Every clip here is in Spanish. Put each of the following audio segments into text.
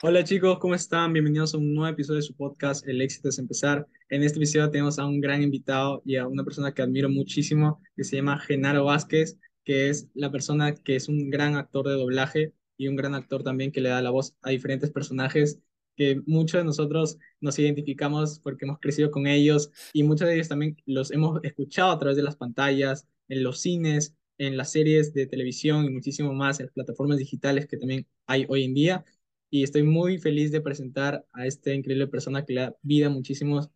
Hola chicos, ¿cómo están? Bienvenidos a un nuevo episodio de su podcast El éxito es empezar. En este episodio tenemos a un gran invitado y a una persona que admiro muchísimo, que se llama Genaro Vázquez, que es la persona que es un gran actor de doblaje y un gran actor también que le da la voz a diferentes personajes que muchos de nosotros nos identificamos porque hemos crecido con ellos y muchos de ellos también los hemos escuchado a través de las pantallas, en los cines, en las series de televisión y muchísimo más en las plataformas digitales que también hay hoy en día y estoy muy feliz de presentar a esta increíble persona que le da vida a muchísimos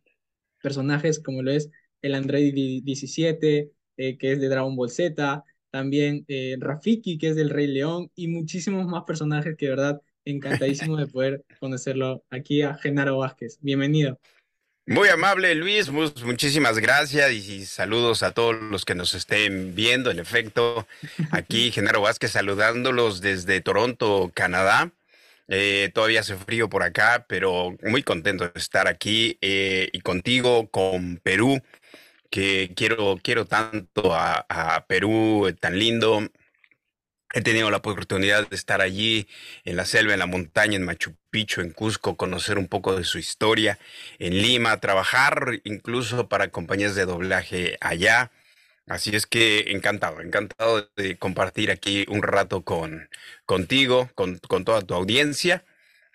personajes, como lo es el Android 17, eh, que es de Dragon Ball Z, también eh, Rafiki, que es del Rey León, y muchísimos más personajes que de verdad encantadísimo de poder conocerlo aquí a Genaro Vázquez. Bienvenido. Muy amable Luis, muchísimas gracias y saludos a todos los que nos estén viendo. En efecto, aquí Genaro Vázquez saludándolos desde Toronto, Canadá. Eh, todavía hace frío por acá, pero muy contento de estar aquí eh, y contigo, con Perú, que quiero, quiero tanto a, Perú, eh, tan lindo. He tenido la oportunidad de estar allí en la selva, en la montaña, en Machu Picchu, en Cusco, conocer un poco de su historia, en Lima, trabajar incluso para compañías de doblaje allá. Así es que encantado, encantado de compartir aquí un rato con contigo, con, con toda tu audiencia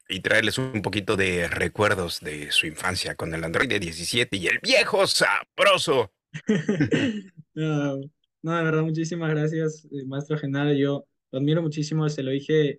y traerles un poquito de recuerdos de su infancia con el Android 17 y el viejo sabroso. no, no, de verdad, muchísimas gracias, eh, maestro Genaro. Yo lo admiro muchísimo, se lo dije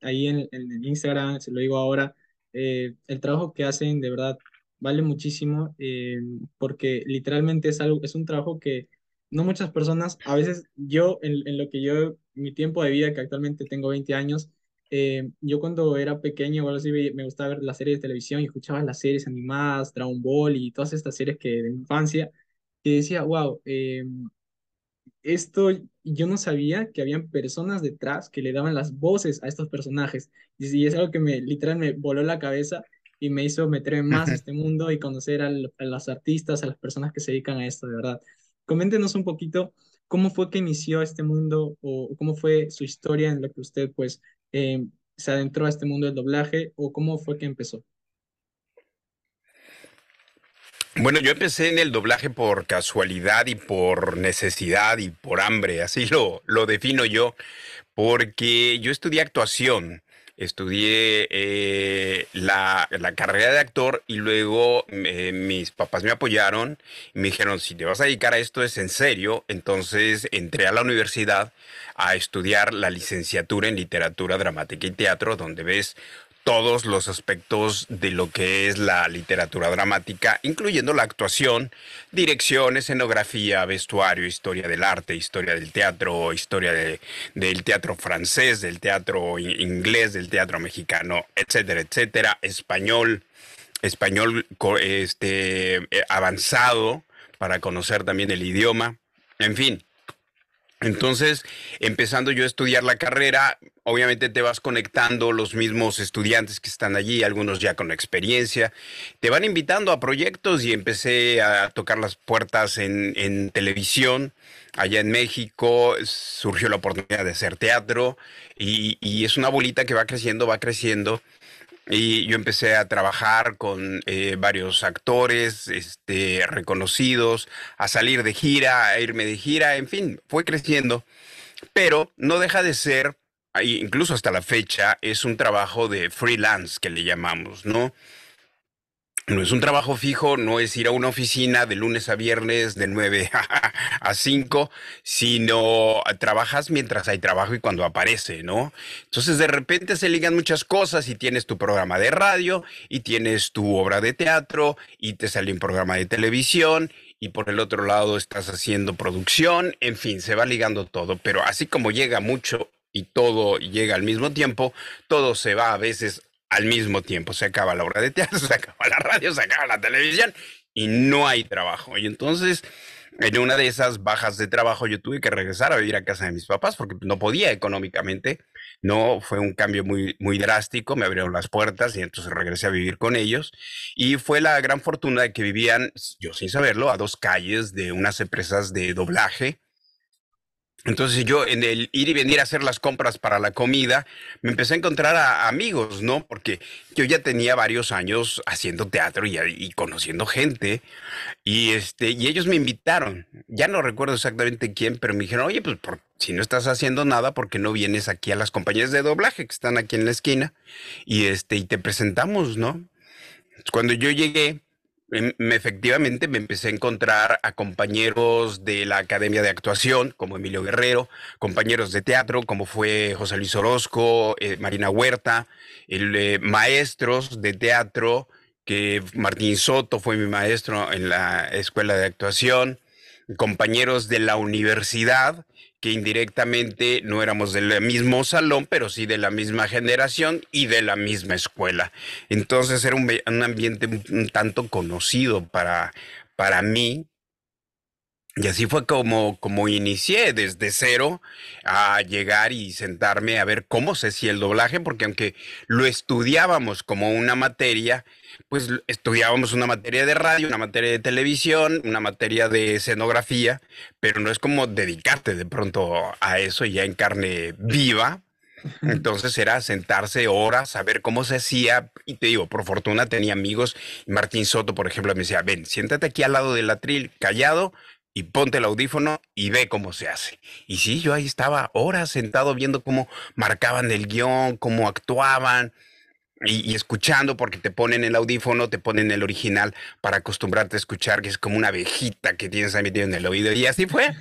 ahí en, en, Instagram, se lo digo ahora. Eh, el trabajo que hacen, de verdad, vale muchísimo eh, porque literalmente es, algo, es un trabajo que no muchas personas, a veces yo, en, lo que yo, mi tiempo de vida, que actualmente tengo 20 años, eh, yo cuando era pequeño, bueno, sí, me gustaba ver las series de televisión y escuchaba las series animadas, Dragon Ball y todas estas series que de infancia, que decía, wow, eh, esto yo no sabía que habían personas detrás que le daban las voces a estos personajes. Y, es algo que me literal me voló la cabeza y me hizo meterme más a este mundo y conocer a, a los artistas, a las personas que se dedican a esto, de verdad. Coméntenos un poquito cómo fue que inició este mundo o cómo fue su historia en lo que usted pues eh, se adentró a este mundo del doblaje o cómo fue que empezó. Bueno, yo empecé en el doblaje por casualidad y por necesidad y por hambre, así lo, lo defino yo, porque yo estudié actuación estudié eh, la, carrera de actor y luego eh, mis papás me apoyaron y me dijeron, si te vas a dedicar a esto es en serio, entonces entré a la universidad a estudiar la licenciatura en literatura dramática y teatro, donde ves todos los aspectos de lo que es la literatura dramática, incluyendo la actuación, dirección, escenografía, vestuario, historia del arte, historia del teatro, historia del teatro francés, del teatro inglés, del teatro mexicano, etcétera, etcétera, español, español este, eh, avanzado para conocer también el idioma, en fin. Entonces, empezando yo a estudiar la carrera, obviamente te vas conectando los mismos estudiantes que están allí, algunos ya con experiencia, te van invitando a proyectos y empecé a tocar las puertas en, televisión. Allá en México surgió la oportunidad de hacer teatro y, y es una bolita que va creciendo, va creciendo y yo empecé a trabajar con eh, varios actores este, reconocidos, a salir de gira, a irme de gira, en fin, fue creciendo. Pero no deja de ser, incluso hasta la fecha, es un trabajo de freelance que le llamamos, ¿no? No es un trabajo fijo, no es ir a una oficina de lunes a viernes de 9 a 5, sino trabajas mientras hay trabajo y cuando aparece, ¿no? Entonces de repente se ligan muchas cosas y tienes tu programa de radio y tienes tu obra de teatro y te sale un programa de televisión y por el otro lado estás haciendo producción, en fin, se va ligando todo, pero así como llega mucho y todo llega al mismo tiempo, todo se va a veces al mismo tiempo. Se acaba la obra de teatro, se acaba la radio, se acaba la televisión y no hay trabajo. Y entonces, en una de esas bajas de trabajo, yo tuve que regresar a vivir a casa de mis papás porque no podía económicamente. No fue un cambio muy, muy drástico, me abrieron las puertas y entonces regresé a vivir con ellos. Y fue la gran fortuna de que vivían, yo sin saberlo, a dos calles de unas empresas de doblaje entonces yo en el ir y venir a hacer las compras para la comida, me empecé a encontrar a amigos, ¿no? Porque yo ya tenía varios años haciendo teatro y, conociendo gente y este y ellos me invitaron. Ya no recuerdo exactamente quién, pero me dijeron, "Oye, pues por, si no estás haciendo nada, ¿por qué no vienes aquí a las compañías de doblaje que están aquí en la esquina y este y te presentamos, ¿no?" Cuando yo llegué, efectivamente me empecé a encontrar a compañeros de la Academia de Actuación, como Emilio Guerrero, compañeros de teatro, como fue José Luis Orozco, eh, Marina Huerta, eh, maestros de teatro, que Martín Soto fue mi maestro en la escuela de actuación, compañeros de la universidad, que indirectamente no éramos del mismo salón, pero sí de la misma generación y de la misma escuela. Entonces era un, ambiente un, tanto conocido para, para mí, y así fue como, como inicié desde cero a llegar y sentarme a ver cómo se hacía el doblaje, porque aunque lo estudiábamos como una materia, pues estudiábamos una materia de radio, una materia de televisión, una materia de escenografía, pero no es como dedicarte de pronto a eso ya en carne viva. Entonces era sentarse horas, saber cómo se hacía. Y te digo, por fortuna tenía amigos. Martín Soto, por ejemplo, me decía, ven, siéntate aquí al lado del atril, callado, y ponte el audífono y ve cómo se hace. Y sí, yo ahí estaba horas sentado viendo cómo marcaban el guion, cómo actuaban y, escuchando porque te ponen el audífono, te ponen el original para acostumbrarte a escuchar, que es como una abejita que tienes ahí metido en el oído. Y así fue.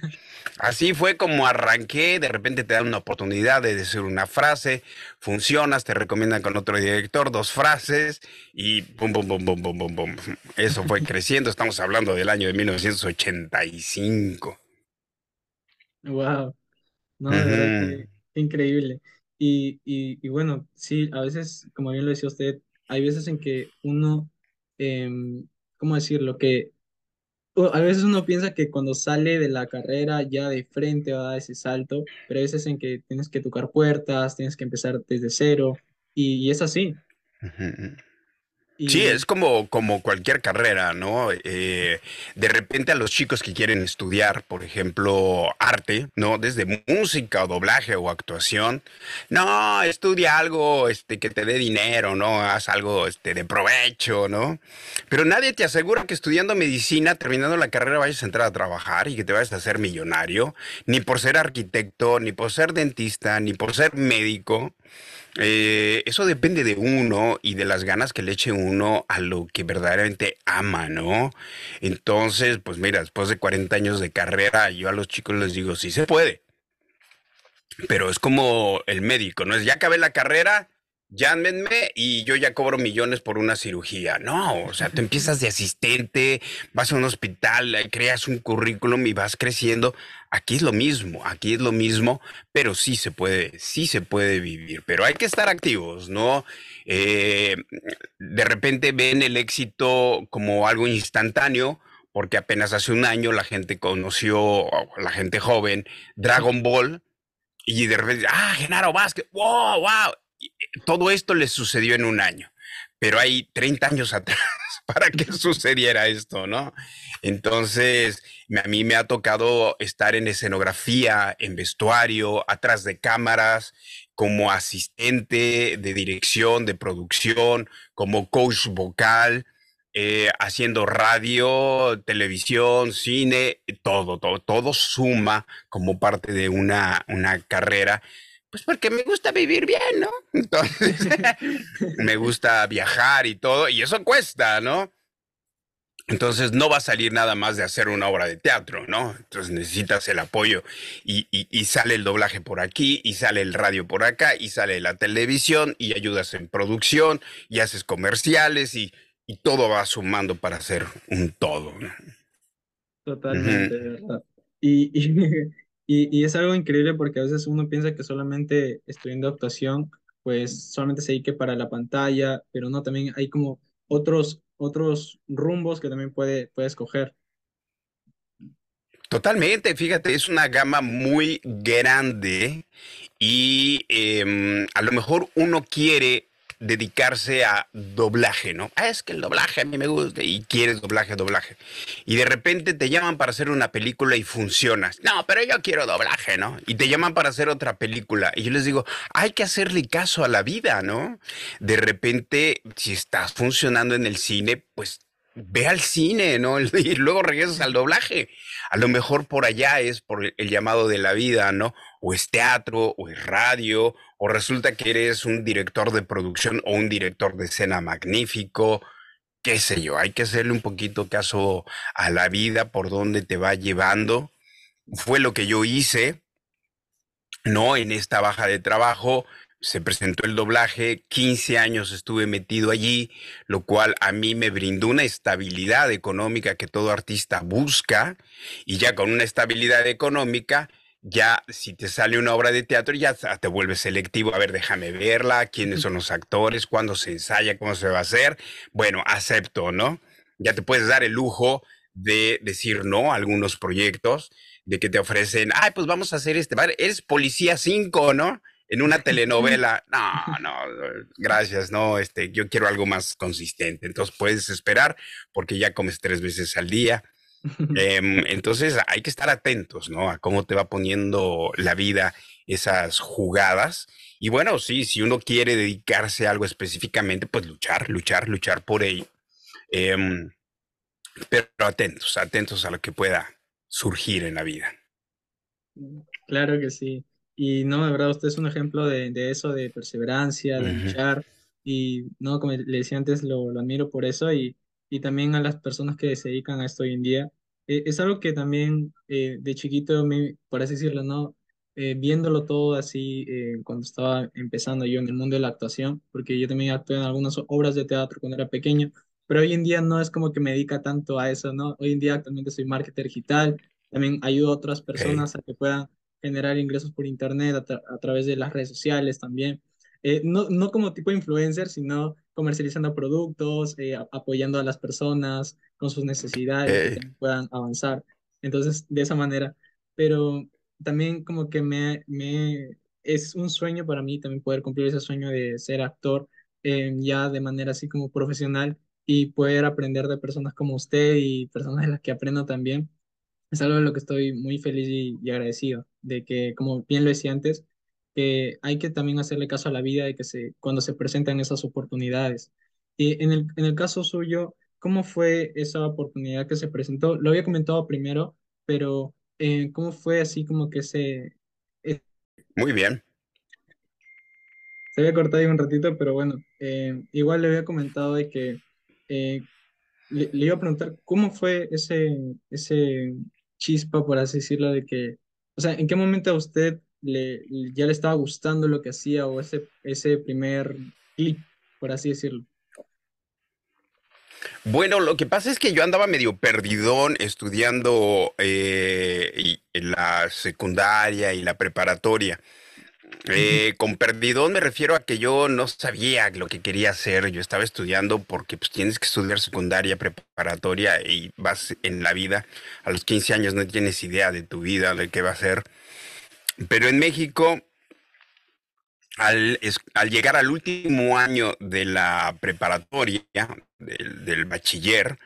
Así fue como arranqué, de repente te dan una oportunidad de decir una frase, funcionas, te recomiendan con otro director dos frases y pum, pum, pum, pum, pum, pum, pum. Eso fue creciendo, estamos hablando del año de 1985. Wow, no, verdad que increíble. Y, y, bueno, sí, a veces, como bien lo decía usted, hay veces en que uno, eh, ¿cómo decirlo? Que a veces uno piensa que cuando sale de la carrera ya de frente va a dar ese salto, pero hay veces en que tienes que tocar puertas, tienes que empezar desde cero, y, es así. Sí, es como, como cualquier carrera, ¿no? Eh, de repente a los chicos que quieren estudiar, por ejemplo, arte, ¿no? Desde música o doblaje o actuación, no, estudia algo este, que te dé dinero, ¿no? Haz algo este, de provecho, ¿no? Pero nadie te asegura que estudiando medicina, terminando la carrera, vayas a entrar a trabajar y que te vayas a hacer millonario, ni por ser arquitecto, ni por ser dentista, ni por ser médico. Eh, eso depende de uno y de las ganas que le eche uno a lo que verdaderamente ama, ¿no? Entonces, pues mira, después de 40 años de carrera, yo a los chicos les digo, sí se puede. Pero es como el médico, ¿no? Es ya acabé la carrera, llámenme y yo ya cobro millones por una cirugía. No, o sea, tú empiezas de asistente, vas a un hospital, creas un currículum y vas creciendo. Aquí es lo mismo, aquí es lo mismo, pero sí se puede, sí se puede vivir, pero hay que estar activos, ¿no? Eh, de repente ven el éxito como algo instantáneo, porque apenas hace un año la gente conoció, la gente joven, Dragon Ball, y de repente, ah, Genaro Vázquez, wow, wow, todo esto les sucedió en un año, pero hay 30 años atrás para que sucediera esto, ¿no? Entonces, a mí me ha tocado estar en escenografía, en vestuario, atrás de cámaras, como asistente de dirección, de producción, como coach vocal, eh, haciendo radio, televisión, cine, todo, todo, todo suma como parte de una, una carrera Pues porque me gusta vivir bien, ¿no? Entonces, me gusta viajar y todo, y eso cuesta, ¿no? Entonces no va a salir nada más de hacer una obra de teatro, ¿no? Entonces necesitas el apoyo y, y, sale el doblaje por aquí y sale el radio por acá y sale la televisión y ayudas en producción y haces comerciales y, y todo va sumando para hacer un todo. ¿no? Totalmente, ¿verdad? Y, y, es algo increíble porque a veces uno piensa que solamente estudiando actuación, pues solamente se dedique para la pantalla, pero no, también hay como otros, otros rumbos que también puede, puede escoger. Totalmente, fíjate, es una gama muy grande y em, a lo mejor uno quiere dedicarse a doblaje, ¿no? Ah, es que el doblaje a mí me gusta y quieres doblaje, doblaje. Y de repente te llaman para hacer una película y funcionas. No, pero yo quiero doblaje, ¿no? Y te llaman para hacer otra película. Y yo les digo, hay que hacerle caso a la vida, ¿no? De repente, si estás funcionando en el cine, pues ve al cine, ¿no? Y luego regresas al doblaje. A lo mejor por allá es por el llamado de la vida, ¿no? O es teatro, o es radio, o resulta que eres un director de producción o un director de escena magnífico, qué sé yo, hay que hacerle un poquito caso a la vida por donde te va llevando. Fue lo que yo hice, ¿no? En esta baja de trabajo se presentó el doblaje, 15 años estuve metido allí, lo cual a mí me brindó una estabilidad económica que todo artista busca, y ya con una estabilidad económica, ya si te sale una obra de teatro, ya te vuelves selectivo. A ver, déjame verla, quiénes son los actores, cuándo se ensaya, cómo se va a hacer. Bueno, acepto, ¿no? Ya te puedes dar el lujo de decir no a algunos proyectos, de que te ofrecen, ay, pues vamos a hacer este, eres policía 5, ¿no? En una telenovela, no, no, gracias, no, este, yo quiero algo más consistente. Entonces puedes esperar porque ya comes tres veces al día Em, entonces hay que estar atentos, ¿no? A cómo te va poniendo la vida esas jugadas. Y bueno, sí, si uno quiere dedicarse a algo específicamente, pues luchar, luchar, luchar por ello. Em, pero atentos, atentos a lo que pueda surgir en la vida. Claro que sí. Y no, de verdad, usted es un ejemplo de, eso, de perseverancia, de luchar. Y no, como le decía antes, lo, lo admiro por eso. Y y también a las personas que se dedican a esto hoy en día. Eh, es algo que también eh, de chiquito, me, por así decirlo, ¿no? Eh, viéndolo todo así cuando estaba empezando yo en el mundo de la actuación, porque yo también actué en algunas obras de teatro cuando era pequeño, pero hoy en día no es como que me dedica tanto a eso, ¿no? Hoy en día actualmente soy marketer digital, también ayudo a otras personas a que puedan generar ingresos por internet a, a, través de las redes sociales también. no, no como tipo influencer, sino comercializando productos, eh, apoyando a las personas con sus necesidades, que puedan avanzar. Entonces, de esa manera. Pero también como que me, me es un sueño para mí también poder cumplir ese sueño de ser actor eh, ya de manera así como profesional y poder aprender de personas como usted y personas de las que aprendo también. Es algo de lo que estoy muy feliz y, y agradecido, de que, como bien lo decía antes, que hay que también hacerle caso a la vida de que se, cuando se presentan esas oportunidades. Y en el, en el caso suyo, ¿cómo fue esa oportunidad que se presentó? Lo había comentado primero, pero eh, ¿cómo fue así como que se... Eh, Muy bien. Se había cortado ahí un ratito, pero bueno, eh, igual le había comentado de que le, le, iba a preguntar cómo fue ese, ese chispa, por así decirlo, de que, o sea, ¿en qué momento a usted le, ya le estaba gustando lo que hacía o ese, ese primer clip, por así decirlo? Bueno, lo que pasa es que yo andaba medio perdidón estudiando eh, en la secundaria y la preparatoria. Eh, con perdidón me refiero a que yo no sabía lo que quería hacer. Yo estaba estudiando porque pues, tienes que estudiar secundaria, preparatoria y vas en la vida. A los 15 años no tienes idea de tu vida, de qué va a ser. Pero en México, al, llegar al último año de la preparatoria, del, bachiller,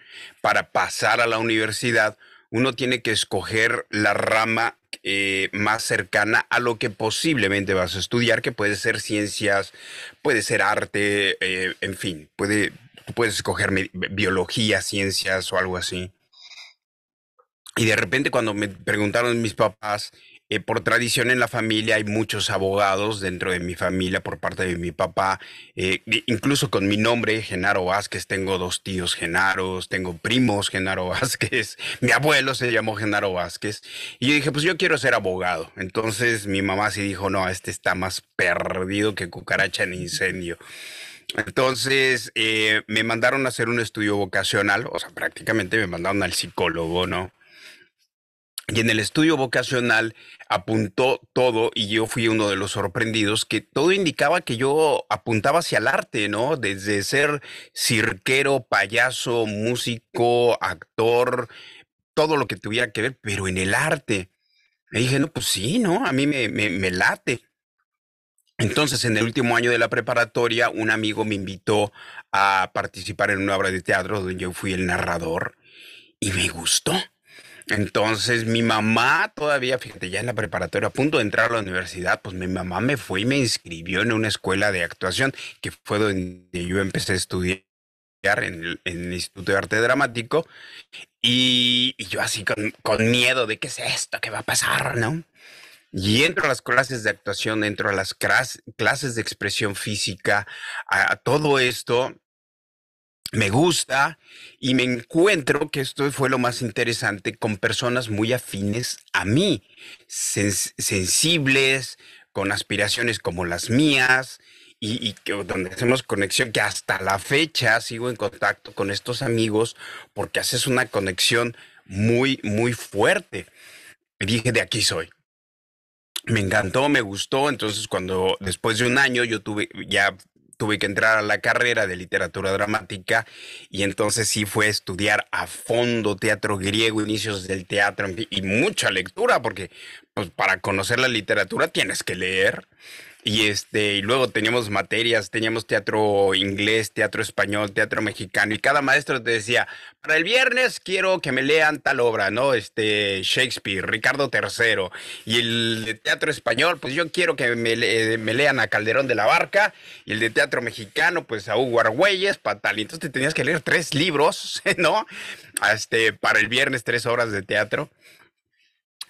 para pasar a la universidad, uno tiene que escoger la rama eh, más cercana a lo que posiblemente vas a estudiar, que puede ser ciencias, puede ser arte, eh, en fin, puede, puedes escoger biología, ciencias o algo así. Y de repente cuando me preguntaron mis papás, eh, por tradición en la familia hay muchos abogados dentro de mi familia por parte de mi papá, eh, incluso con mi nombre, Genaro Vázquez, tengo dos tíos Genaros, tengo primos Genaro Vázquez, mi abuelo se llamó Genaro Vázquez, y yo dije, pues yo quiero ser abogado. Entonces mi mamá sí dijo, no, este está más perdido que cucaracha en incendio. Entonces eh, me mandaron a hacer un estudio vocacional, o sea, prácticamente me mandaron al psicólogo, ¿no? Y en el estudio vocacional apuntó todo y yo fui uno de los sorprendidos que todo indicaba que yo apuntaba hacia el arte, ¿no? Desde ser cirquero, payaso, músico, actor, todo lo que tuviera que ver, pero en el arte. Me dije, no, pues sí, ¿no? A mí me, late. Entonces, en el último año de la preparatoria, un amigo me invitó a participar en una obra de teatro donde yo fui el narrador y me gustó. Entonces mi mamá todavía, fíjate, ya en la preparatoria, a punto de entrar a la universidad, pues mi mamá me fue y me inscribió en una escuela de actuación, que fue donde yo empecé a estudiar en el, Instituto de Arte Dramático. Y, yo así con, con, miedo de qué es esto, qué va a pasar, ¿no? Y entro a las clases de actuación, entro a las clases de expresión física, a todo esto me gusta y me encuentro, que esto fue lo más interesante, con personas muy afines a mí, sensibles, con aspiraciones como las mías y, que, donde hacemos conexión, que hasta la fecha sigo en contacto con estos amigos porque haces una conexión muy, muy fuerte. Y dije, de aquí soy. Me encantó, me gustó, entonces cuando después de un año yo tuve, ya tuve que entrar a la carrera de literatura dramática y entonces sí fue estudiar a fondo teatro griego, inicios del teatro y mucha lectura, porque pues, para conocer la literatura tienes que leer. Y, este, y luego teníamos materias, teníamos teatro inglés, teatro español, teatro mexicano, y cada maestro te decía, para el viernes quiero que me lean tal obra, ¿no? Este, Shakespeare, Ricardo III, y el de teatro español, pues yo quiero que me, lean a Calderón de la Barca, y el de teatro mexicano, pues a Hugo Argüelles, para tal, y entonces te tenías que leer tres libros, ¿no? Este, para el viernes, tres horas de teatro.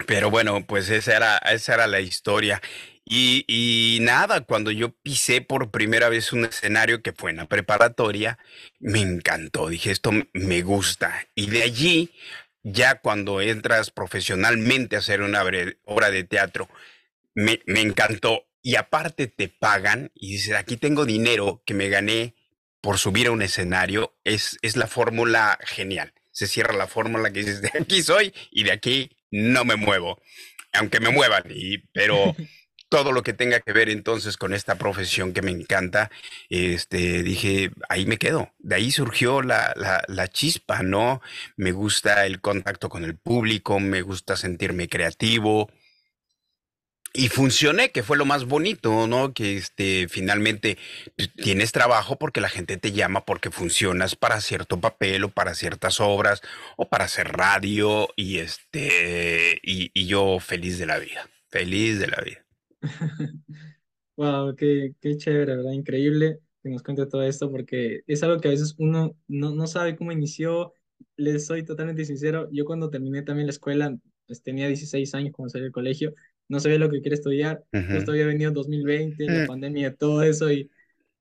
Pero bueno, pues esa era, esa era la historia. Y, nada, cuando yo pisé por primera vez un escenario que fue en la preparatoria, me encantó. Dije, esto me gusta. Y de allí, ya cuando entras profesionalmente a hacer una obra de teatro, me, me encantó. Y aparte te pagan y dices, aquí tengo dinero que me gané por subir a un escenario. Es, es la fórmula genial. Se cierra la fórmula que dices, de aquí soy y de aquí no me muevo. Aunque me muevan, y, pero todo lo que tenga que ver entonces con esta profesión que me encanta, este, dije, ahí me quedo. De ahí surgió la, la, chispa, ¿no? Me gusta el contacto con el público, me gusta sentirme creativo. Y funcioné, que fue lo más bonito, ¿no? Que este, finalmente pues, tienes trabajo porque la gente te llama porque funcionas para cierto papel o para ciertas obras o para hacer radio y este, y, y yo feliz de la vida, feliz de la vida. Wow, qué, qué chévere, ¿verdad? Increíble que nos cuente todo esto porque es algo que a veces uno no, no sabe cómo inició. Les soy totalmente sincero, yo cuando terminé también la escuela, pues tenía 16 años cuando salí del colegio, no sabía lo que quería estudiar, justo había venido 2020, la pandemia, todo eso y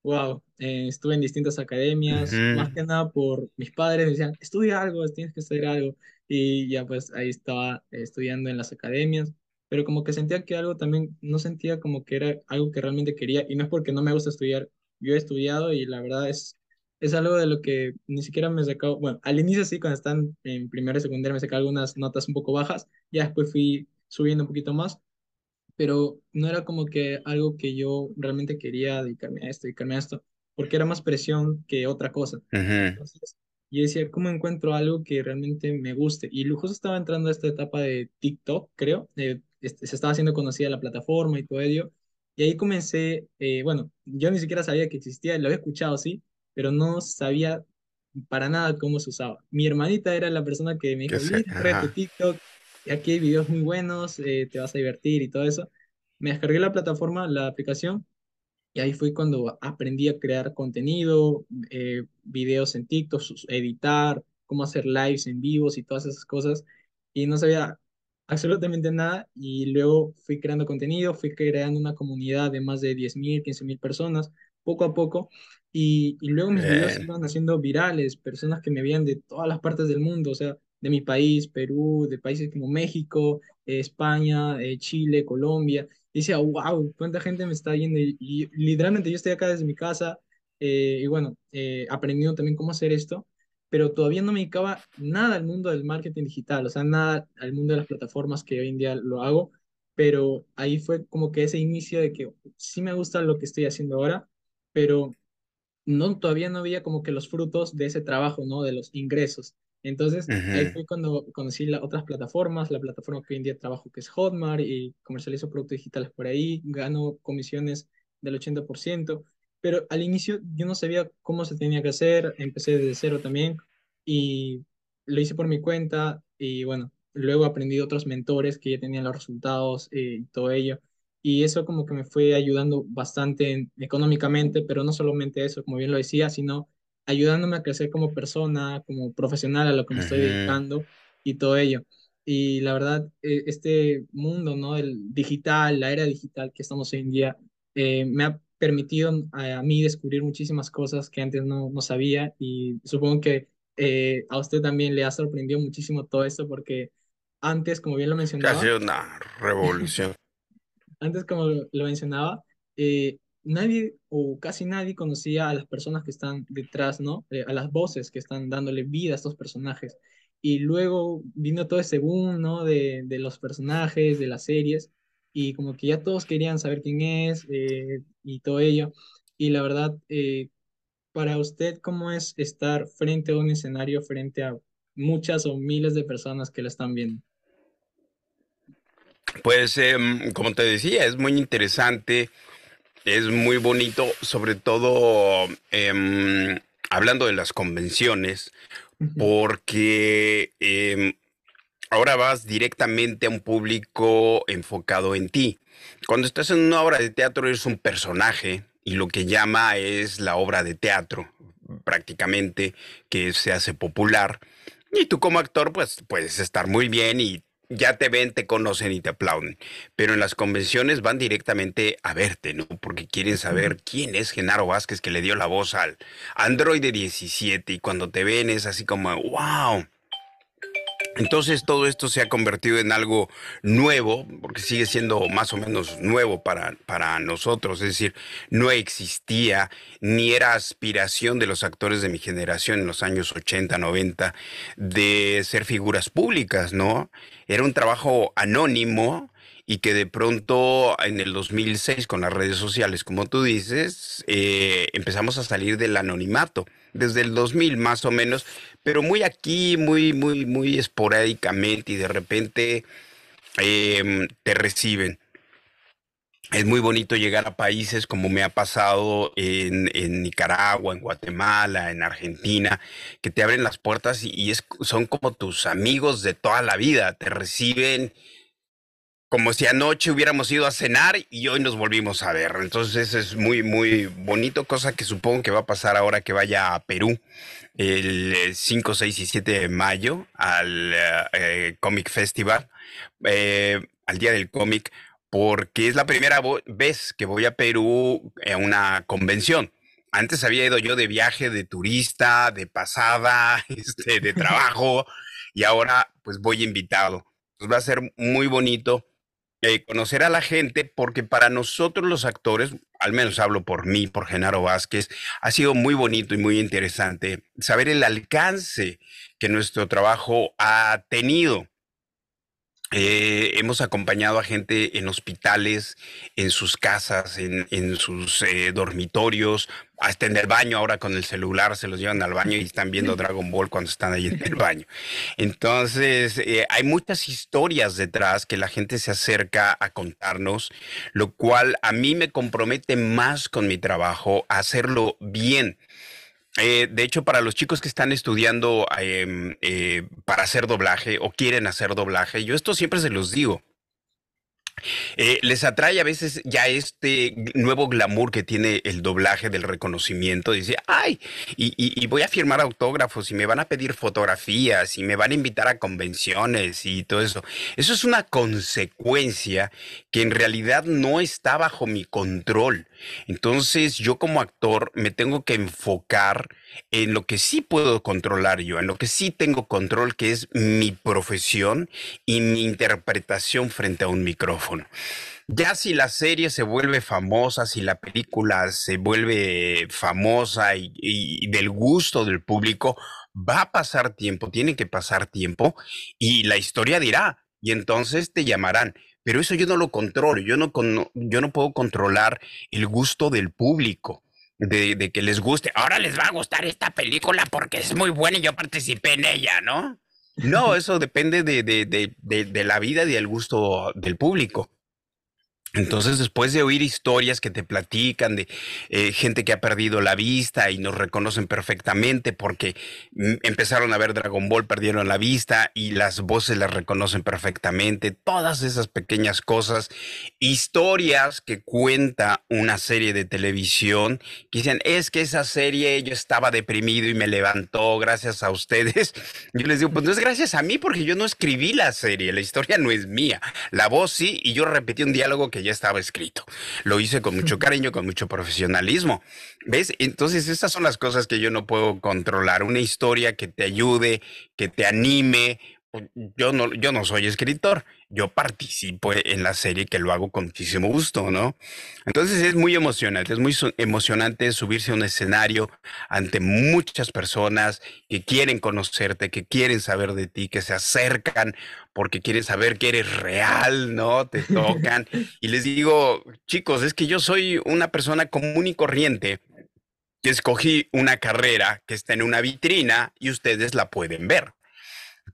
wow, eh, estuve en distintas academias, más que nada por mis padres, me decían, estudia algo, tienes que estudiar algo y ya pues ahí estaba estudiando en las academias pero como que sentía que algo también, no sentía como que era algo que realmente quería, y no es porque no me gusta estudiar, yo he estudiado y la verdad es, es algo de lo que ni siquiera me sacado, bueno, al inicio sí, cuando están en primera y secundaria me sacaba algunas notas un poco bajas, ya después fui subiendo un poquito más, pero no era como que algo que yo realmente quería dedicarme a esto, dedicarme a esto, porque era más presión que otra cosa. Entonces, y decía, ¿cómo encuentro algo que realmente me guste? Y justo estaba entrando a esta etapa de TikTok, creo, se estaba haciendo conocida la plataforma y todo ello. Y ahí comencé, eh, bueno, yo ni siquiera sabía que existía, lo había escuchado, sí, pero no sabía para nada cómo se usaba. Mi hermanita era la persona que me dijo, tu TikTok, aquí hay videos muy buenos, eh, te vas a divertir y todo eso. Me descargué la plataforma, la aplicación, y ahí fue cuando aprendí a crear contenido, eh, videos en TikTok, editar, cómo hacer lives en vivos y todas esas cosas. Y no sabía absolutamente nada y luego fui creando contenido, fui creando una comunidad de más de diez mil, quince mil personas, poco a poco, y, y luego mis videos se Bien. iban haciendo virales, personas que me veían de todas las partes del mundo, o sea, de mi país, Perú, de países como México, eh, España, eh, Chile, Colombia, y decía, wow, cuánta gente me está viendo, y, y literalmente yo estoy acá desde mi casa, eh, y bueno, eh, aprendiendo también cómo hacer esto pero todavía no me dedicaba nada al mundo del marketing digital, o sea, nada al mundo de las plataformas que hoy en día lo hago, pero ahí fue como que ese inicio de que sí me gusta lo que estoy haciendo ahora, pero no, todavía no había como que los frutos de ese trabajo, ¿no? De los ingresos. Entonces, ahí fue cuando conocí las otras plataformas, la plataforma que hoy en día trabajo que es Hotmart y comercializo productos digitales por ahí, gano comisiones del 80%, pero al inicio yo no sabía cómo se tenía que hacer, empecé desde cero también y lo hice por mi cuenta y bueno, luego aprendí de otros mentores que ya tenían los resultados eh, y todo ello. Y eso como que me fue ayudando bastante en- económicamente, pero no solamente eso, como bien lo decía, sino ayudándome a crecer como persona, como profesional a lo que me estoy dedicando y todo ello. Y la verdad, eh, este mundo, ¿no? El digital, la era digital que estamos hoy en día, eh, me ha permitido a, a mí descubrir muchísimas cosas que antes no, no sabía y supongo que eh, a usted también le ha sorprendido muchísimo todo esto porque antes, como bien lo Ha mencionaba, sido una revolución. antes, como lo mencionaba, eh, nadie o casi nadie conocía a las personas que están detrás, ¿no? Eh, a las voces que están dándole vida a estos personajes. Y luego vino todo ese boom, ¿no? De, de los personajes, de las series, y como que ya todos querían saber quién es eh, y todo ello. Y la verdad, eh, para usted, ¿cómo es estar frente a un escenario, frente a muchas o miles de personas que lo están viendo? Pues, em, como te decía, es muy interesante, es muy bonito, sobre todo em, hablando de las convenciones, porque em, ahora vas directamente a un público enfocado en ti. Cuando estás en una obra de teatro eres un personaje y lo que llama es la obra de teatro, prácticamente, que se hace popular. Y tú como actor, pues puedes estar muy bien y ya te ven, te conocen y te aplauden. Pero en las convenciones van directamente a verte, ¿no? Porque quieren saber quién es Genaro Vázquez que le dio la voz al Android 17 y cuando te ven es así como, wow. Entonces todo esto se ha convertido en algo nuevo, porque sigue siendo más o menos nuevo para, para nosotros, es decir, no existía ni era aspiración de los actores de mi generación en los años 80, 90 de ser figuras públicas, ¿no? Era un trabajo anónimo y que de pronto en el 2006 con las redes sociales, como tú dices, eh, empezamos a salir del anonimato. Desde el 2000 más o menos pero muy aquí, muy, muy, muy esporádicamente y de repente em, te reciben. Es muy bonito llegar a países como me ha pasado en, en Nicaragua, en Guatemala, en Argentina, que te abren las puertas y, son como tus amigos de toda la vida. Te reciben como si anoche hubiéramos ido a cenar y hoy nos volvimos a ver. Entonces es muy, muy bonito, cosa que supongo que va a pasar ahora que vaya a Perú el 5, 6 y 7 de mayo al eh, eh, Comic Festival, eh, al Día del Cómic, porque es la primera vez que voy a Perú a una convención. Antes había ido yo de viaje, de turista, de pasada, este, de trabajo, y ahora pues voy invitado. Pues va a ser muy bonito eh, conocer a la gente, porque para nosotros los actores, al menos hablo por mí, por Genaro Vázquez, ha sido muy bonito y muy interesante saber el alcance que nuestro trabajo ha tenido. Eh, hemos acompañado a gente en hospitales, en sus casas, en, en sus eh, dormitorios, hasta en el baño. Ahora con el celular se los llevan al baño y están viendo Dragon Ball cuando están ahí en el baño. Entonces, eh, hay muchas historias detrás que la gente se acerca a contarnos, lo cual a mí me compromete más con mi trabajo a hacerlo bien. Eh, de hecho, para los chicos que están estudiando em, eh, para hacer doblaje o quieren hacer doblaje, yo esto siempre se los digo. Eh, les atrae a veces ya este nuevo glamour que tiene el doblaje del reconocimiento. Dice, ay, y, y- y voy a firmar autógrafos y me van a pedir fotografías y me van a invitar a convenciones y todo eso. Eso es una consecuencia que en realidad no está bajo mi control. Entonces yo como actor me tengo que enfocar en lo que sí puedo controlar yo, en lo que sí tengo control, que es mi profesión y mi interpretación frente a un micrófono. Ya si la serie se vuelve famosa, si la película se vuelve famosa y, del gusto del público, va a pasar tiempo, tiene que pasar tiempo y la historia dirá, y entonces te llamarán. Pero eso yo no lo controlo, yo no, yo no puedo controlar el gusto del público, de, de que les guste. Ahora les va a gustar esta película porque es muy buena y yo participé en ella, ¿no? No, eso depende de, de, de, de, de la vida y del gusto del público. Entonces, después de oír historias que te platican de eh, gente que ha perdido la vista y nos reconocen perfectamente porque mm, empezaron a ver Dragon Ball, perdieron la vista y las voces las reconocen perfectamente, todas esas pequeñas cosas, historias que cuenta una serie de televisión, que dicen, es que esa serie yo estaba deprimido y me levantó gracias a ustedes. Yo les digo, pues no es gracias a mí porque yo no escribí la serie, la historia no es mía. La voz sí, y yo repetí un diálogo que ya estaba escrito. Lo hice con mucho cariño, con mucho profesionalismo. ¿Ves? Entonces, estas son las cosas que yo no puedo controlar. Una historia que te ayude, que te anime. Yo no, yo no soy escritor, yo participo en la serie que lo hago con muchísimo gusto, ¿no? Entonces es muy emocionante, es muy emocionante subirse a un escenario ante muchas personas que quieren conocerte, que quieren saber de ti, que se acercan porque quieren saber que eres real, ¿no? Te tocan. Y les digo, chicos, es que yo soy una persona común y corriente que escogí una carrera que está en una vitrina y ustedes la pueden ver.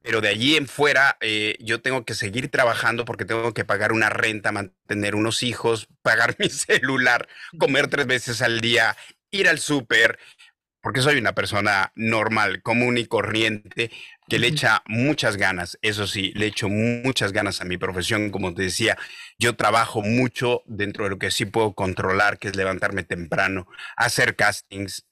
Pero de allí en fuera, eh, yo tengo que seguir trabajando porque tengo que pagar una renta, mantener unos hijos, pagar mi celular, comer tres veces al día, ir al súper, porque soy una persona normal, común y corriente, que le echa muchas ganas. Eso sí, le echo muchas ganas a mi profesión. Como te decía, yo trabajo mucho dentro de lo que sí puedo controlar, que es levantarme temprano, hacer castings.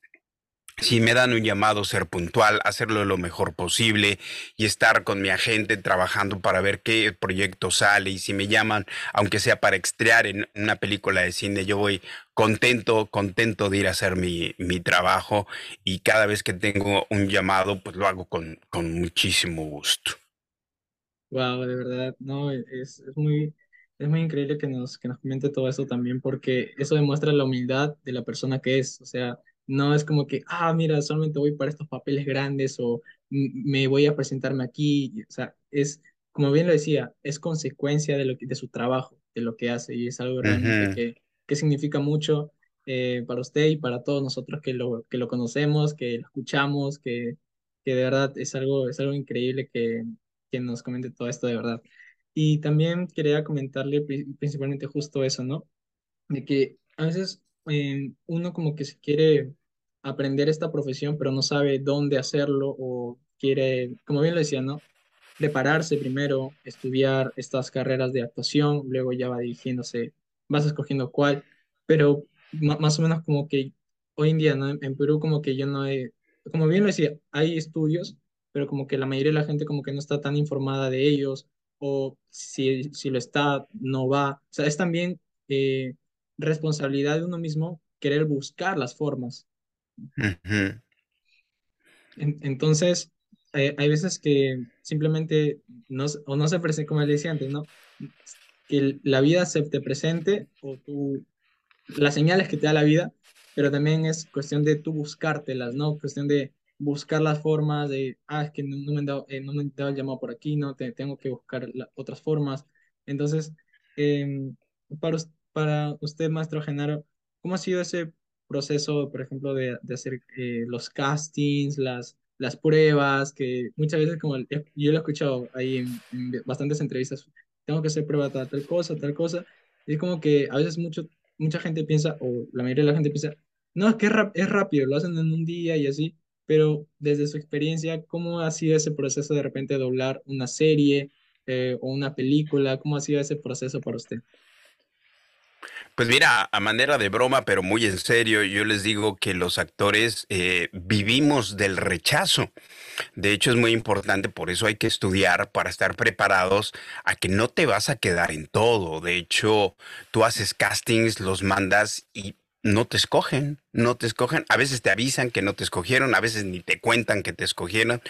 Si me dan un llamado, ser puntual, hacerlo lo mejor posible y estar con mi agente trabajando para ver qué proyecto sale. Y si me llaman, aunque sea para estrear en una película de cine, yo voy contento, contento de ir a hacer mi, mi trabajo. Y cada vez que tengo un llamado, pues lo hago con, con muchísimo gusto. Wow, de verdad, no, es, es muy, es muy increíble que nos, que nos comente todo eso también, porque eso demuestra la humildad de la persona que es. O sea, no es como que, ah, mira, solamente voy para estos papeles grandes o "M- me voy a presentarme aquí. O sea, es, como bien lo decía, es consecuencia de, lo que, de su trabajo, de lo que hace, y es algo realmente que, que significa mucho eh, para usted y para todos nosotros que lo, que lo conocemos, que lo escuchamos, que, que de verdad es algo, es algo increíble que que nos comente todo esto de verdad. Y también quería comentarle pri- principalmente justo eso, ¿no? De que a veces uno como que se quiere aprender esta profesión, pero no sabe dónde hacerlo o quiere, como bien lo decía, ¿no? Prepararse primero, estudiar estas carreras de actuación, luego ya va dirigiéndose, vas escogiendo cuál, pero más o menos como que hoy en día, ¿no? En Perú como que yo no he, como bien lo decía, hay estudios, pero como que la mayoría de la gente como que no está tan informada de ellos, o si, si lo está, no va. O sea, es también eh, responsabilidad de uno mismo querer buscar las formas. En- entonces, eh, hay veces que simplemente no, o no se presenta, como le decía antes, ¿no? Que la vida se te presente o tú, las señales que te da la vida, pero también es cuestión de tú buscártelas, ¿no? Cuestión de buscar las formas de, ah, es que no, no me han dado, eh, no me han dado el llamado por aquí, no, te, tengo que buscar la- otras formas. Entonces, em, para, para usted, maestro Genaro, ¿cómo ha sido ese proceso, por ejemplo, de, de hacer eh, los castings, las, las pruebas, que muchas veces, como el- yo lo he escuchado ahí en, en bastantes entrevistas, tengo que hacer prueba de tal cosa, tal cosa, y es como que a veces mucho, mucha gente piensa, o la mayoría de la gente piensa, no, es que es, es rápido, lo hacen en un día y así, pero desde su experiencia, ¿cómo ha sido ese proceso de repente doblar una serie? eh, o una película? ¿Cómo ha sido ese proceso para usted? Pues mira, a manera de broma, pero muy en serio, yo les digo que los actores eh, vivimos del rechazo. De hecho, es muy importante, por eso hay que estudiar para estar preparados a que no te vas a quedar en todo. De hecho, tú haces castings, los mandas y no te escogen, no te escogen. A veces te avisan que no te escogieron, a veces ni te cuentan que te escogieron.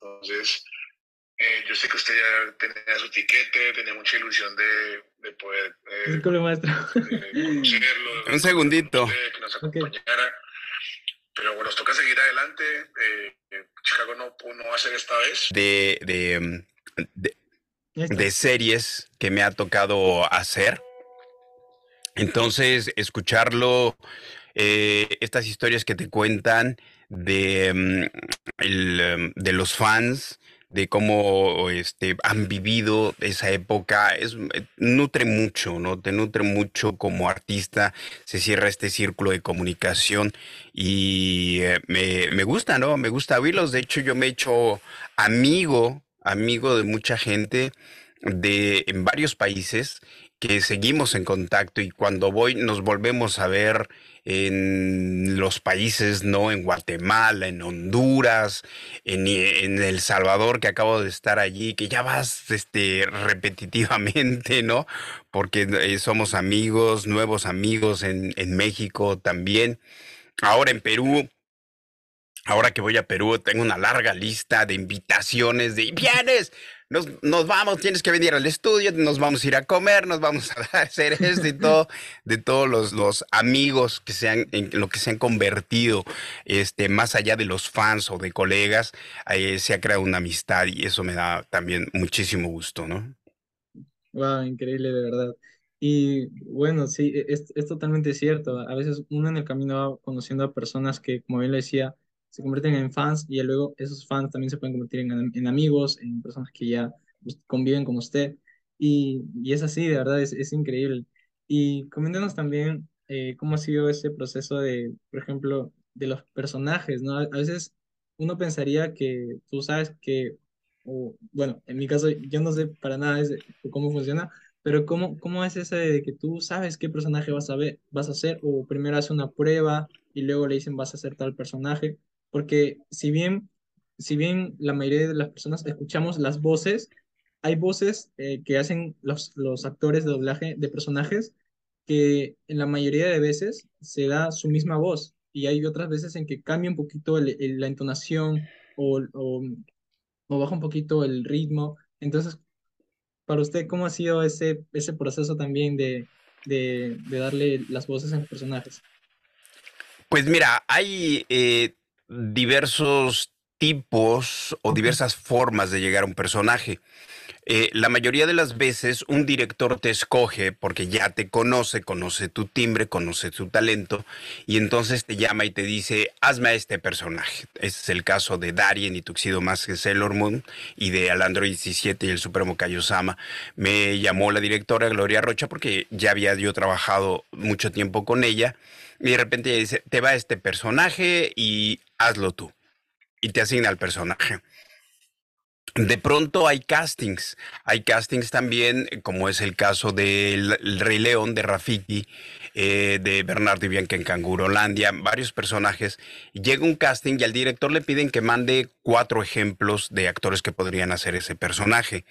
Entonces, eh, yo sé que usted ya tenía su tiquete, tenía mucha ilusión de, de poder eh, maestro. conocerlo. Un segundito. que nos acompañara. Pero bueno, nos toca seguir adelante. Eh, Chicago no, no va a ser esta vez. De, de, de, de series que me ha tocado hacer. Entonces, escucharlo, eh, estas historias que te cuentan de, mm, el, de los fans, de cómo este, han vivido esa época, es, eh, nutre mucho, ¿no? Te nutre mucho como artista, se cierra este círculo de comunicación y eh, me, me gusta, ¿no? Me gusta oírlos, de hecho yo me he hecho amigo, amigo de mucha gente de en varios países que seguimos en contacto y cuando voy nos volvemos a ver en los países, ¿no? En Guatemala, en Honduras, en, El Salvador, que acabo de estar allí, que ya vas este, repetitivamente, ¿no? Porque eh, somos amigos, nuevos amigos en, en México también. Ahora en Perú, ahora que voy a Perú, tengo una larga lista de invitaciones de vienes, nos, nos, vamos, tienes que venir al estudio, nos vamos a ir a comer, nos vamos a hacer esto y todo, de todos los, los amigos que se han, en lo que se han convertido, este, más allá de los fans o de colegas, eh, se ha creado una amistad y eso me da también muchísimo gusto, ¿no? Wow, increíble, de verdad. Y bueno, sí, e, es, es totalmente cierto. A veces uno en el camino va conociendo a personas que, como bien le decía, se convierten en fans y luego esos fans también se pueden convertir en, en amigos, en personas que ya pues, conviven con usted. Y, y, es así, de verdad, es, es increíble. Y coméntenos también eh, cómo ha sido ese proceso de, por ejemplo, de los personajes, ¿no? A, veces uno pensaría que tú sabes que, o, bueno, en mi caso yo no sé para nada ese, cómo funciona, pero ¿cómo, cómo es ese de que tú sabes qué personaje vas a ver, vas a hacer, o primero haces una prueba y luego le dicen vas a hacer tal personaje? Porque si bien, si bien la mayoría de las personas escuchamos las voces, hay voces eh, que hacen los, los actores de doblaje de personajes que en la mayoría de veces se da su misma voz y hay otras veces en que cambia un poquito la entonación o, o, o, baja un poquito el ritmo. Entonces, para usted, ¿cómo ha sido ese, ese proceso también de, de, de darle las voces a los personajes? Pues mira, hay eh, diversos tipos o diversas formas de llegar a un personaje. Eh, la mayoría de las veces un director te escoge porque ya te conoce, conoce tu timbre, conoce tu talento y entonces te llama y te dice, hazme a este personaje. Ese es el caso de Darien y Tuxedo más que Sailor Moon y de Alandro 17 y el Supremo Kaiosama. Me llamó la directora Gloria Rocha porque ya había yo trabajado mucho tiempo con ella y de repente ella dice, te va este personaje y hazlo tú. Y te asigna al personaje. De pronto hay castings, hay castings también, como es el caso del Rey León de Rafiki, eh, de Bernardo y Bianca en Cangurolandia, varios personajes. Llega un casting y al director le piden que mande cuatro ejemplos de actores que podrían hacer ese personaje.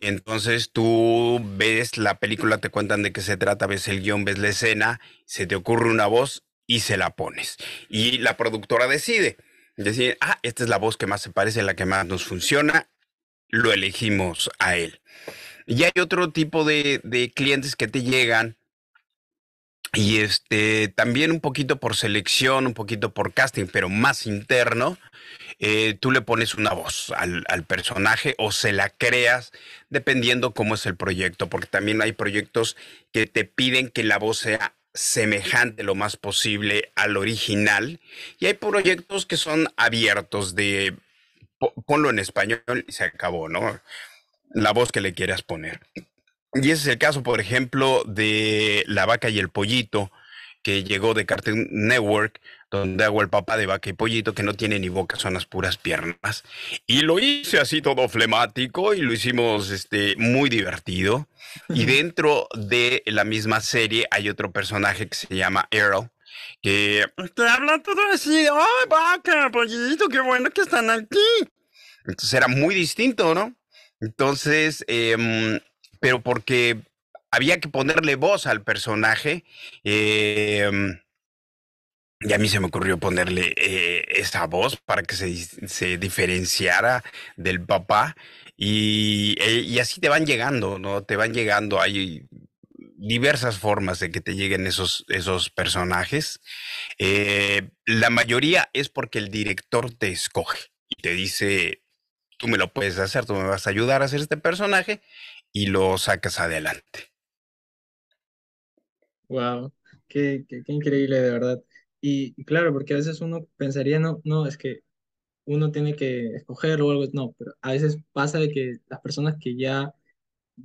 Entonces tú ves la película, te cuentan de qué se trata, ves el guion, ves la escena, se te ocurre una voz y se la pones. Y la productora decide. Decir, ah, esta es la voz que más se parece, la que más nos funciona, lo elegimos a él. Y hay otro tipo de, de clientes que te llegan y este también un poquito por selección, un poquito por casting, pero más interno, eh, tú le pones una voz al, al, personaje o se la creas dependiendo cómo es el proyecto, porque también hay proyectos que te piden que la voz sea semejante lo más posible al original y hay proyectos que son abiertos de ponlo en español y se acabó, ¿no? La voz que le quieras poner. Y ese es el caso, por ejemplo, de La vaca y el pollito, que llegó de Cartoon Network, donde hago el papá de vaca y pollito, que no tiene ni boca, son las puras piernas. Y lo hice así todo flemático y lo hicimos este, muy divertido. Y dentro de la misma serie hay otro personaje que se llama Earl, que te habla todo así, ¡ay, vaca, pollito, qué bueno que están aquí! Entonces era muy distinto, ¿no? Entonces, eh, pero porque había que ponerle voz al personaje. Eh, y a mí se me ocurrió ponerle eh, esa voz para que se, se diferenciara del papá. Y, eh, y, así te van llegando, ¿no? Te van llegando. Hay diversas formas de que te lleguen esos, esos personajes. Eh, la mayoría es porque el director te escoge y te dice, tú me lo puedes hacer, tú me vas a ayudar a hacer este personaje y lo sacas adelante. Wow, qué, qué, qué increíble de verdad. Y, claro, porque a veces uno pensaría, no, no, es que uno tiene que escoger o algo, no, pero a veces pasa de que las personas que ya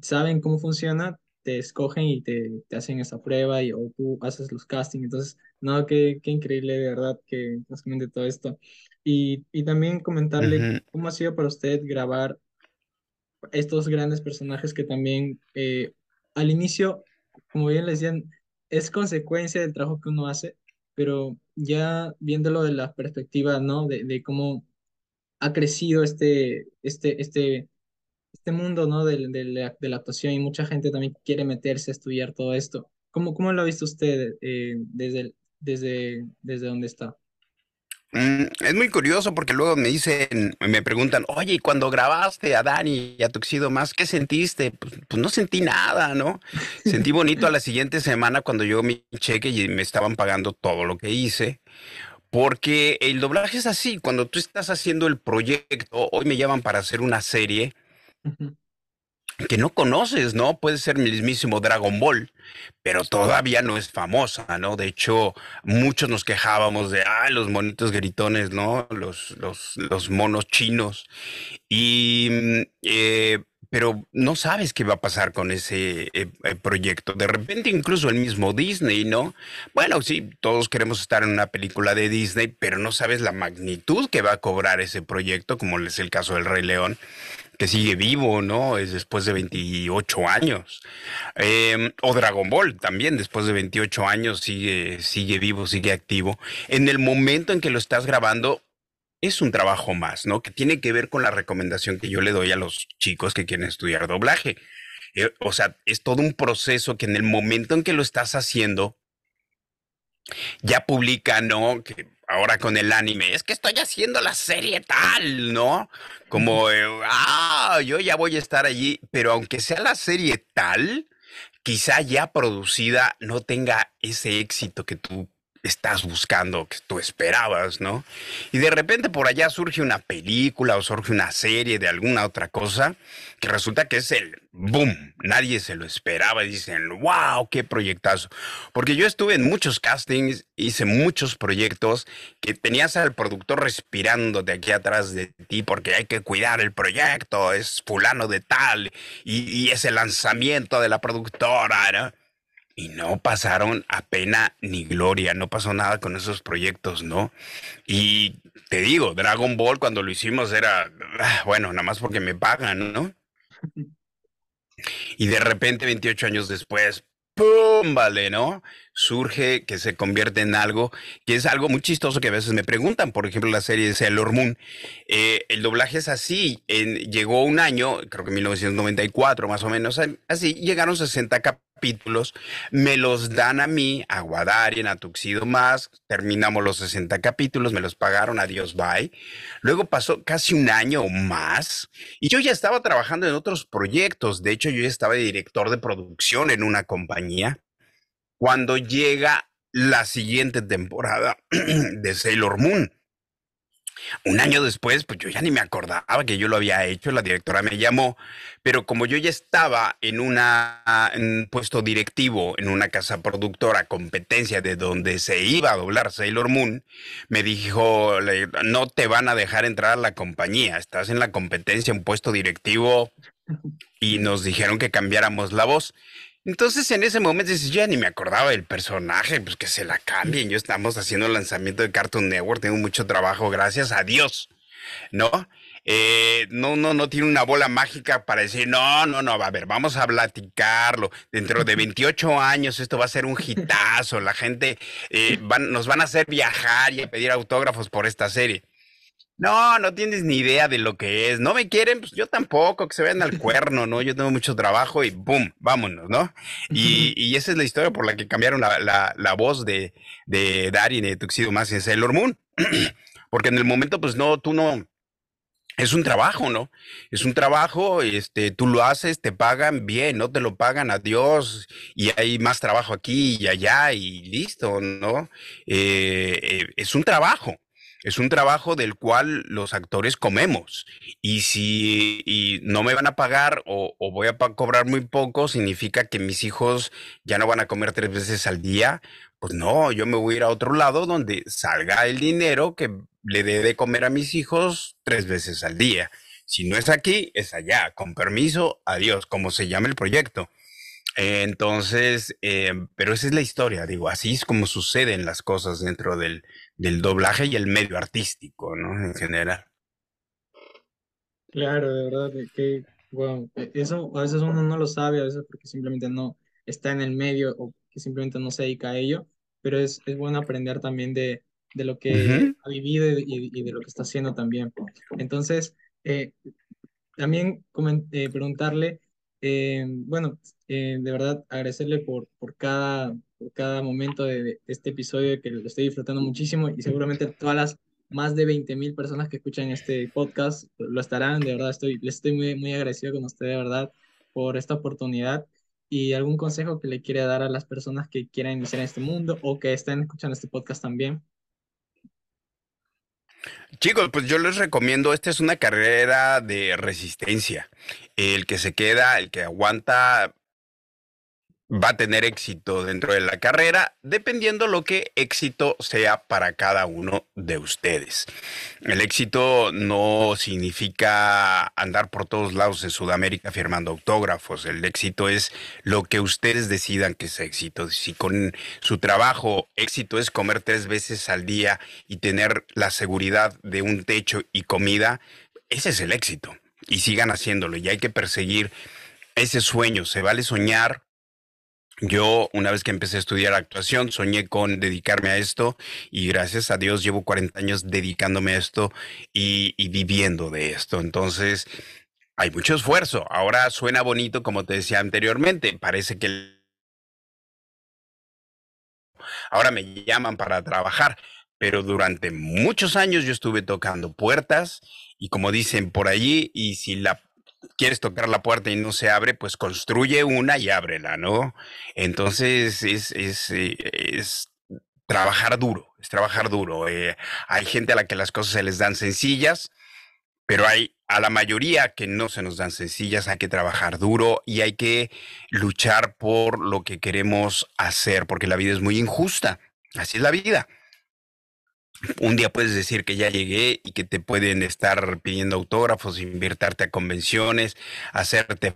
saben cómo funciona, te escogen y te, te hacen esa prueba y, o tú haces los castings. Entonces, no, qué, qué increíble de verdad que nos comente todo esto. Y, y también comentarle cómo ha sido para usted grabar estos grandes personajes que también eh, al inicio, como bien les decían, es consecuencia del trabajo que uno hace, pero ya viéndolo de la perspectiva, ¿no? De, de cómo ha crecido este, este, este, este mundo, ¿no? De, de, la, de, la, actuación y mucha gente también quiere meterse a estudiar todo esto. ¿Cómo, cómo lo ha visto usted eh, desde, desde, desde donde está? Mm, es muy curioso porque luego me dicen, me preguntan, oye, y cuando grabaste a Dani y a Tuxido más, ¿qué sentiste? Pues, pues, no sentí nada, ¿no? Sentí bonito a la siguiente semana cuando llegó mi cheque y me estaban pagando todo lo que hice. Porque el doblaje es así, cuando tú estás haciendo el proyecto, hoy me llaman para hacer una serie, que no conoces, ¿no? Puede ser el mismísimo Dragon Ball, pero todavía no es famosa, ¿no? De hecho, muchos nos quejábamos de, ah, los monitos gritones, ¿no? Los, los, los monos chinos. Y, mm, eh, pero no sabes qué va a pasar con ese eh, eh, proyecto. De repente, incluso el mismo Disney, ¿no? Bueno, sí, todos queremos estar en una película de Disney, pero no sabes la magnitud que va a cobrar ese proyecto, como es el caso del Rey León que sigue vivo, ¿no? Es después de 28 años. Em, o Dragon Ball también, después de 28 años, sigue, sigue vivo, sigue activo. En el momento en que lo estás grabando, es un trabajo más, ¿no? Que tiene que ver con la recomendación que yo le doy a los chicos que quieren estudiar doblaje. Eh, o sea, es todo un proceso que en el momento en que lo estás haciendo, ya publica, ¿no? Que ahora con el anime, es que estoy haciendo la serie tal, ¿no? Como, eh, ah, yo ya voy a estar allí, pero aunque sea la serie tal, quizá ya producida no tenga ese éxito que tú estás buscando, que tú esperabas, ¿no? Y de repente por allá surge una película o surge una serie de alguna otra cosa que resulta que es el boom, nadie se lo esperaba y dicen, wow, qué proyectazo. Porque yo estuve en muchos castings, hice muchos proyectos que tenías al productor respirando de aquí atrás de ti porque hay que cuidar el proyecto, es fulano de tal y, y es el lanzamiento de la productora, ¿no? Y no pasaron a pena ni gloria, no pasó nada con esos proyectos, ¿no? Y te digo, Dragon Ball cuando lo hicimos era, ah, bueno, nada más porque me pagan, ¿no? Y de repente, 28 años después, ¡pum! Vale, ¿no? Surge que se convierte en algo que es algo muy chistoso que a veces me preguntan. Por ejemplo, la serie de Sailor Moon. Eh, el doblaje es así. llegó un año, creo que 1994 más o menos, así, llegaron 60 capítulos capítulos, me los dan a mí, a Guadari, a Tuxido Más, terminamos los 60 capítulos, me los pagaron, adiós, bye. Luego pasó casi un año o más y yo ya estaba trabajando en otros proyectos, de hecho yo ya estaba de director de producción en una compañía. Cuando llega la siguiente temporada de Sailor Moon, Un año después, pues yo ya ni me acordaba que yo lo había hecho, la directora me llamó, pero como yo ya estaba en, un puesto directivo en una casa productora, competencia de donde se iba a doblar Sailor Moon, me dijo, no te van a dejar entrar a la compañía, estás en la competencia, un puesto directivo, y nos dijeron que cambiáramos la voz. Entonces en ese momento dices, ya ni me acordaba del personaje, pues que se la cambien. Yo estamos haciendo el lanzamiento de Cartoon Network, tengo mucho trabajo, gracias a Dios, ¿no? Eh, no, no, no tiene una bola mágica para decir, no, no, no, va a ver, vamos a platicarlo. Dentro de 28 años esto va a ser un hitazo, la gente eh, nos van a hacer viajar y a pedir autógrafos por esta serie. No, no tienes ni idea de lo que es. No me quieren, pues yo tampoco, que se vean al cuerno, ¿no? Yo tengo mucho trabajo y ¡boom! Vámonos, ¿no? Y, esa es la historia por la que cambiaron la, voz de, de Darin de Tuxedo más en Sailor Moon. Porque en el momento, pues no, tú no. Es un trabajo, ¿no? Es un trabajo, este, tú lo haces, te pagan bien, no te lo pagan, adiós, y hay más trabajo aquí y allá, y listo, ¿no? Eh, eh, es un trabajo es un trabajo del cual los actores comemos. Y si no me van a pagar o, voy a cobrar muy poco, significa que mis hijos ya no van a comer tres veces al día. Pues no, yo me voy a ir a otro lado donde salga el dinero que le dé de comer a mis hijos tres veces al día. Si no es aquí, es allá. Con permiso, adiós, como se llama el proyecto. Entonces, eh, pero esa es la historia, digo, así es como suceden las cosas dentro del, del doblaje y el medio artístico, ¿no? En general. Claro, de verdad, que, bueno, e, eso a veces uno no lo sabe, a veces porque simplemente no está en el medio o que simplemente no se dedica a ello, pero es, es bueno aprender también de, de lo que ha vivido y, de lo que está haciendo también. Entonces, eh, también eh, preguntarle, eh, bueno, de verdad agradecerle por, por cada cada momento de, este episodio que lo estoy disfrutando muchísimo y seguramente todas las más de 20 mil personas que escuchan este podcast lo estarán. De verdad, estoy, les estoy muy, muy agradecido con usted, de verdad, por esta oportunidad y algún consejo que le quiere dar a las personas que quieran iniciar en este mundo o que estén escuchando este podcast también. Chicos, pues yo les recomiendo, esta es una carrera de resistencia. El que se queda, el que aguanta, va a tener éxito dentro de la carrera, dependiendo lo que éxito sea para cada uno de ustedes. El éxito no significa andar por todos lados en Sudamérica firmando autógrafos. El éxito es lo que ustedes decidan que es éxito. Si con su trabajo éxito es comer tres veces al día y tener la seguridad de un techo y comida, ese es el éxito. Y sigan haciéndolo. Y hay que perseguir ese sueño. Se vale soñar, yo, una vez que empecé a estudiar actuación, soñé con dedicarme a esto y gracias a Dios llevo 40 años dedicándome a esto y, viviendo de esto. Entonces, hay mucho esfuerzo. Ahora suena bonito, como te decía anteriormente. Parece que ahora me llaman para trabajar, pero durante muchos años yo estuve tocando puertas y como dicen por allí, y si la quieres tocar la puerta y no se abre, pues construye una y ábrela, ¿no? Entonces es, es, eh, es trabajar duro, es trabajar duro. Eh, hay gente a la que las cosas se les dan sencillas, pero hay a la mayoría que no se nos dan sencillas, hay que trabajar duro y hay que luchar por lo que queremos hacer, porque la vida es muy injusta. Así es la vida un día puedes decir que ya llegué y que te pueden estar pidiendo autógrafos, invirtarte a convenciones, hacerte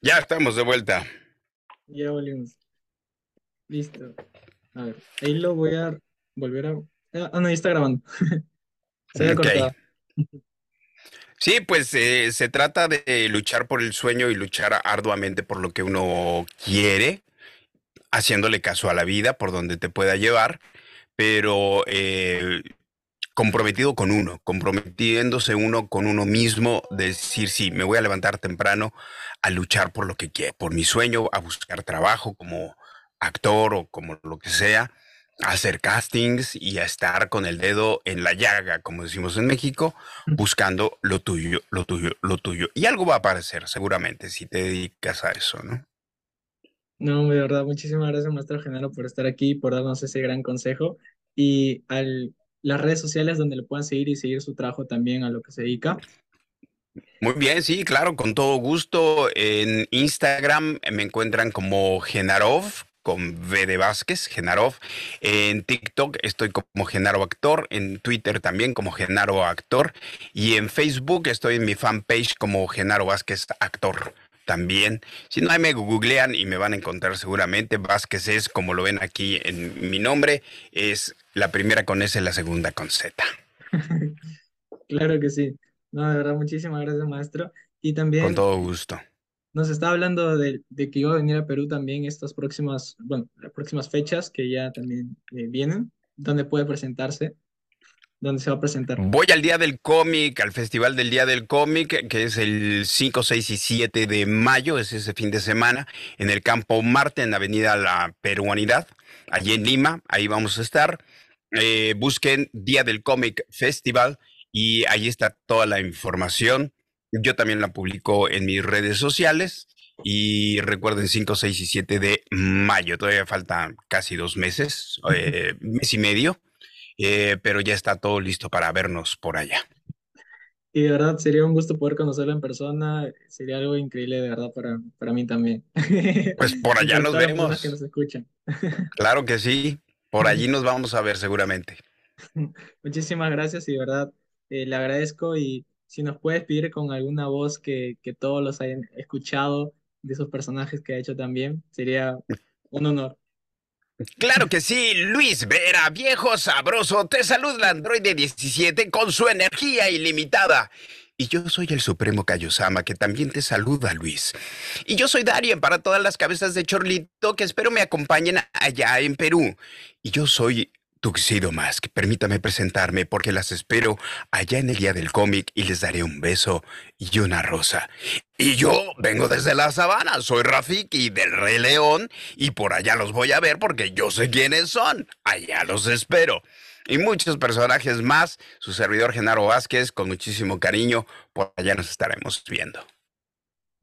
Ya estamos de vuelta. Ya volvimos. Listo. A ver, ahí lo voy a volver a. Ah, no, ahí está grabando. Se okay. Sí, pues eh, se trata de luchar por el sueño y luchar arduamente por lo que uno quiere, haciéndole caso a la vida, por donde te pueda llevar, pero eh, comprometido con uno, comprometiéndose uno con uno mismo, decir, sí, me voy a levantar temprano a luchar por lo que quiero, por mi sueño, a buscar trabajo como actor o como lo que sea, a hacer castings y a estar con el dedo en la llaga, como decimos en México, buscando lo tuyo, lo tuyo, lo tuyo. Y algo va a aparecer seguramente si te dedicas a eso, ¿no? No, de verdad, muchísimas gracias, maestro Genaro, por estar aquí, por darnos ese gran consejo. Y al, las redes sociales donde le puedan seguir y seguir su trabajo también a lo que se dedica. Muy bien, sí, claro, con todo gusto. En Instagram me encuentran como Genarov, con V de Vázquez, Genarov. En TikTok estoy como Genaro Actor, en Twitter también como Genaro Actor y en Facebook estoy en mi fanpage como Genaro Vázquez Actor también. Si no, ahí me googlean y me van a encontrar seguramente. Vázquez es, como lo ven aquí en mi nombre, es la primera con S, la segunda con Z. claro que sí. No, de verdad, muchísimas gracias, maestro. Y también... Con todo gusto. Nos está hablando de, que iba a venir a Perú también estas próximas, bueno, las próximas fechas que ya también eh, vienen, donde puede presentarse. ¿Dónde se va a presentar? Voy al Día del Cómic, al Festival del Día del Cómic, que es el 5, 6 y 7 de mayo, es ese fin de semana, en el Campo Marte, en la Avenida La Peruanidad, allí en Lima, ahí vamos a estar. Eh, busquen Día del Cómic Festival y ahí está toda la información. Yo también la publico en mis redes sociales. Y recuerden 5, 6 y 7 de mayo. Todavía falta casi dos meses, eh, mes y medio. Eh, pero ya está todo listo para vernos por allá. Y de verdad sería un gusto poder conocerlo en persona, sería algo increíble de verdad para, para mí también. Pues por allá nos vemos. Que nos escuchan. Claro que sí, por allí nos vamos a ver seguramente. Muchísimas gracias y de verdad eh, le agradezco y si nos puedes pedir con alguna voz que, que todos los hayan escuchado de esos personajes que ha hecho también, sería un honor. Claro que sí, Luis Vera, viejo sabroso, te saluda Android 17 con su energía ilimitada. Y yo soy el Supremo Kayosama, que también te saluda, Luis. Y yo soy Darien para todas las cabezas de Chorlito, que espero me acompañen allá en Perú. Y yo soy Tuxedo Mask, permítame presentarme porque las espero allá en el día del cómic y les daré un beso y una rosa. Y yo vengo desde la sabana, soy Rafiki del Rey León y por allá los voy a ver porque yo sé quiénes son. Allá los espero. Y muchos personajes más, su servidor Genaro Vázquez, con muchísimo cariño, por allá nos estaremos viendo.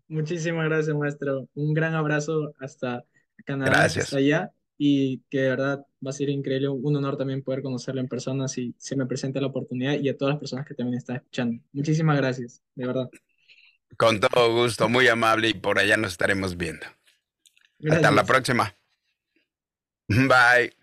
Muchísimas gracias, maestro. Un gran abrazo hasta Canadá, gracias. hasta allá y que de verdad va a ser increíble, un honor también poder conocerlo en persona si se me presenta la oportunidad y a todas las personas que también están escuchando. Muchísimas gracias, de verdad. Con todo gusto, muy amable y por allá nos estaremos viendo. Hasta la próxima. Bye.